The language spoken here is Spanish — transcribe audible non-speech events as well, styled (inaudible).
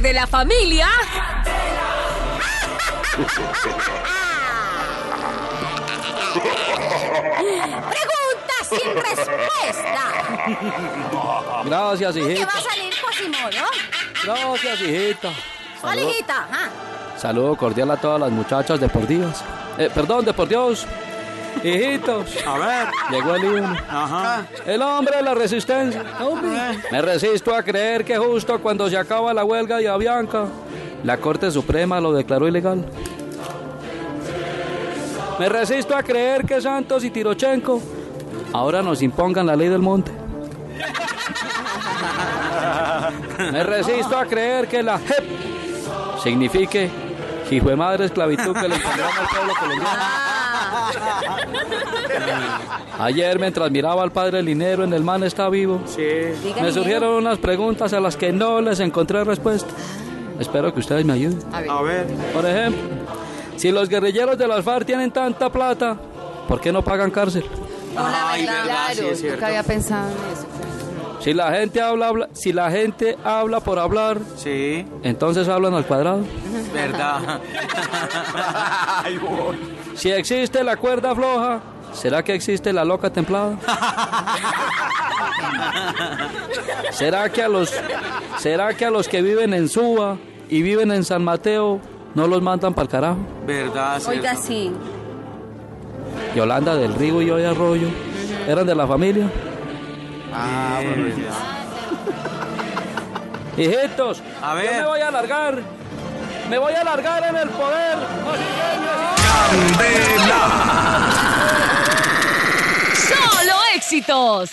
parte de la familia. Pregunta sin respuesta. Gracias, ¿Qué hijita. va a salir Quasimodo? Gracias, hijita. ¿Cuál Salud. hijita? Ah, Saludo cordial a todas las muchachas deportivas. Eh, perdón, de por Dios. Hijitos, A ver. llegó el himno. Ajá. El hombre de la resistencia. Me resisto a creer que justo cuando se acaba la huelga de Avianca, la Corte Suprema lo declaró ilegal. Me resisto a creer que Santos y Tirochenko ahora nos impongan la ley del monte. Me resisto a creer que la JEP signifique hijo de madre esclavitud que le impongan al pueblo colombiano. Ayer, mientras miraba al padre Linero en El Man está vivo, Sí. me surgieron unas preguntas a las que no les encontré respuesta. Espero que ustedes me ayuden. A ver. Por ejemplo, si los guerrilleros de las FARC tienen tanta plata, ¿por qué no pagan cárcel? Ay, verdad, sí es cierto. nunca había pensado en eso. Si la gente habla, habla- si la gente habla por hablar, Sí. entonces hablan al cuadrado. Verdad. (laughs) Si existe la cuerda floja, ¿será que existe la loca templada? (laughs) ¿Será que a los será que a los que viven en Suba y viven en San Mateo no los mandan para el carajo? Verdad, Oiga, sí. Yolanda del Rigo y Hoy Arroyo eran de la familia. Ah, bueno, ya. Hijitos, A yo ver. me voy a alargar. Me voy a alargar en el poder. Solo éxitos.